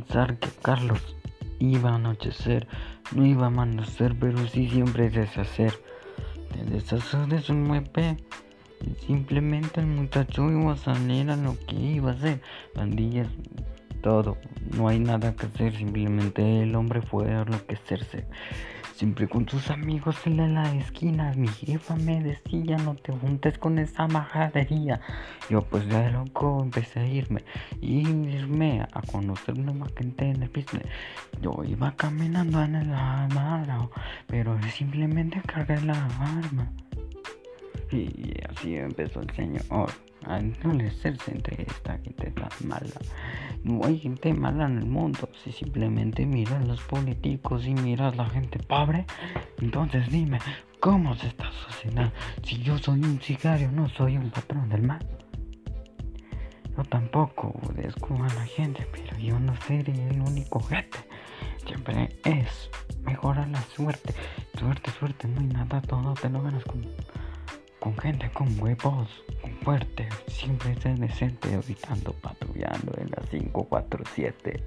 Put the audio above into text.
pensar que Carlos iba a anochecer, no iba a amanecer, pero sí siempre deshacer. De deshacer de su muepe. Simplemente el muchacho iba a salir a lo que iba a hacer. Pandillas, todo. No hay nada que hacer, simplemente el hombre a enloquecerse. Siempre con sus amigos en la esquina. Mi jefa me decía, no te juntes con esa majadería. Yo pues de loco empecé a irme. Y irme a conocer una gente en el business. Yo iba caminando en el arma, pero simplemente cargué la arma. Y así empezó el señor a endurecerse entre esta gente tan mala. No hay gente mala en el mundo. Si simplemente miras los políticos y miras la gente pobre, entonces dime, ¿cómo se está sociedad? Si yo soy un sicario, no soy un patrón del mal. Yo tampoco obedezco a la gente, pero yo no seré el único gente. Siempre es mejorar la suerte. Suerte, suerte, no hay nada, todo te lo ganas con con gente con huevos, fuerte, siempre es decente, evitando patrullando en la 547.